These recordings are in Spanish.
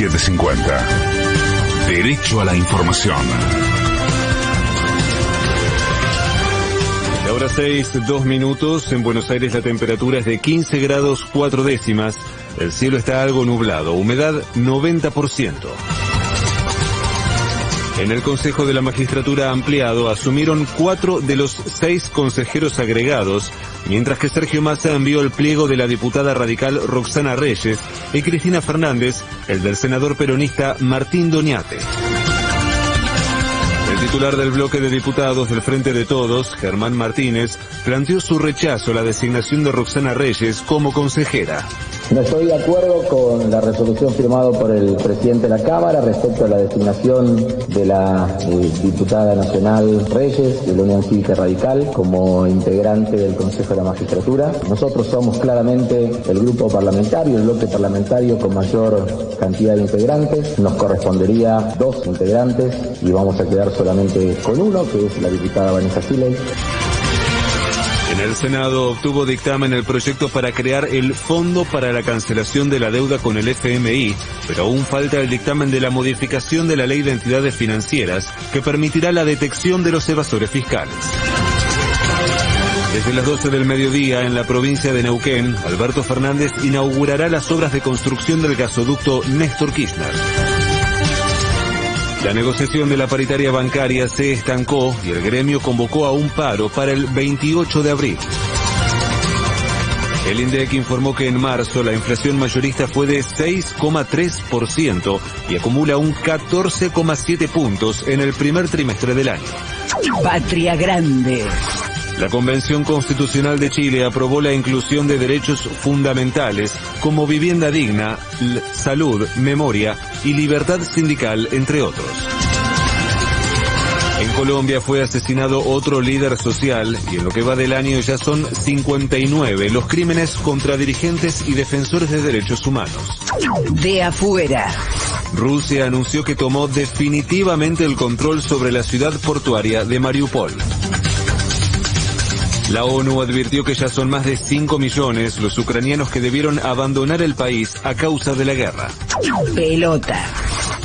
750. Derecho a la información. Ahora 6, 2 minutos. En Buenos Aires la temperatura es de 15 grados 4 décimas. El cielo está algo nublado. Humedad 90%. En el Consejo de la Magistratura ampliado asumieron cuatro de los seis consejeros agregados, mientras que Sergio Massa envió el pliego de la diputada radical Roxana Reyes y Cristina Fernández, el del senador peronista Martín Doñate. El titular del bloque de diputados del Frente de Todos, Germán Martínez, planteó su rechazo a la designación de Roxana Reyes como consejera. No estoy de acuerdo con la resolución firmada por el presidente de la Cámara respecto a la designación de la eh, diputada nacional Reyes de la Unión Cívica Radical como integrante del Consejo de la Magistratura. Nosotros somos claramente el grupo parlamentario, el bloque parlamentario con mayor cantidad de integrantes. Nos correspondería dos integrantes y vamos a quedar solamente con uno, que es la diputada Vanessa Siley. En el Senado obtuvo dictamen el proyecto para crear el Fondo para la Cancelación de la Deuda con el FMI, pero aún falta el dictamen de la modificación de la Ley de Entidades Financieras que permitirá la detección de los evasores fiscales. Desde las 12 del mediodía en la provincia de Neuquén, Alberto Fernández inaugurará las obras de construcción del gasoducto Néstor Kirchner. La negociación de la paritaria bancaria se estancó y el gremio convocó a un paro para el 28 de abril. El INDEC informó que en marzo la inflación mayorista fue de 6,3% y acumula un 14,7 puntos en el primer trimestre del año. Patria Grande. La Convención Constitucional de Chile aprobó la inclusión de derechos fundamentales como vivienda digna, salud, memoria y libertad sindical, entre otros. En Colombia fue asesinado otro líder social y en lo que va del año ya son 59 los crímenes contra dirigentes y defensores de derechos humanos. De afuera. Rusia anunció que tomó definitivamente el control sobre la ciudad portuaria de Mariupol. La ONU advirtió que ya son más de 5 millones los ucranianos que debieron abandonar el país a causa de la guerra. Pelota.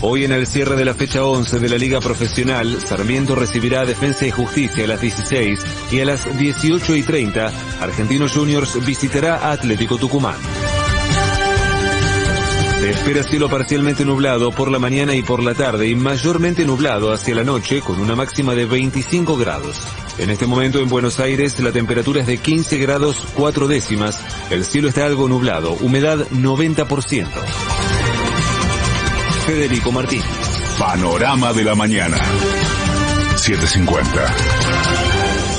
Hoy en el cierre de la fecha 11 de la Liga Profesional, Sarmiento recibirá a Defensa y Justicia a las 16 y a las 18 y 30, Argentinos Juniors visitará a Atlético Tucumán. Se espera cielo parcialmente nublado por la mañana y por la tarde y mayormente nublado hacia la noche con una máxima de 25 grados. En este momento en Buenos Aires la temperatura es de 15 grados 4 décimas, el cielo está algo nublado, humedad 90%. Federico Martín. Panorama de la mañana. 750.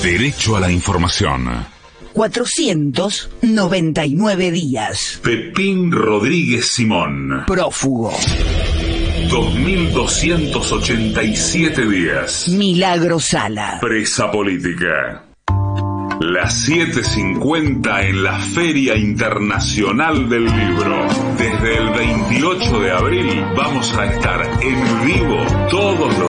Derecho a la información. 499 días. Pepín Rodríguez Simón. Prófugo. 2287 días. Milagro Sala. Presa política. Las 7.50 en la Feria Internacional del Libro. Desde el 28 de abril vamos a estar en vivo todos los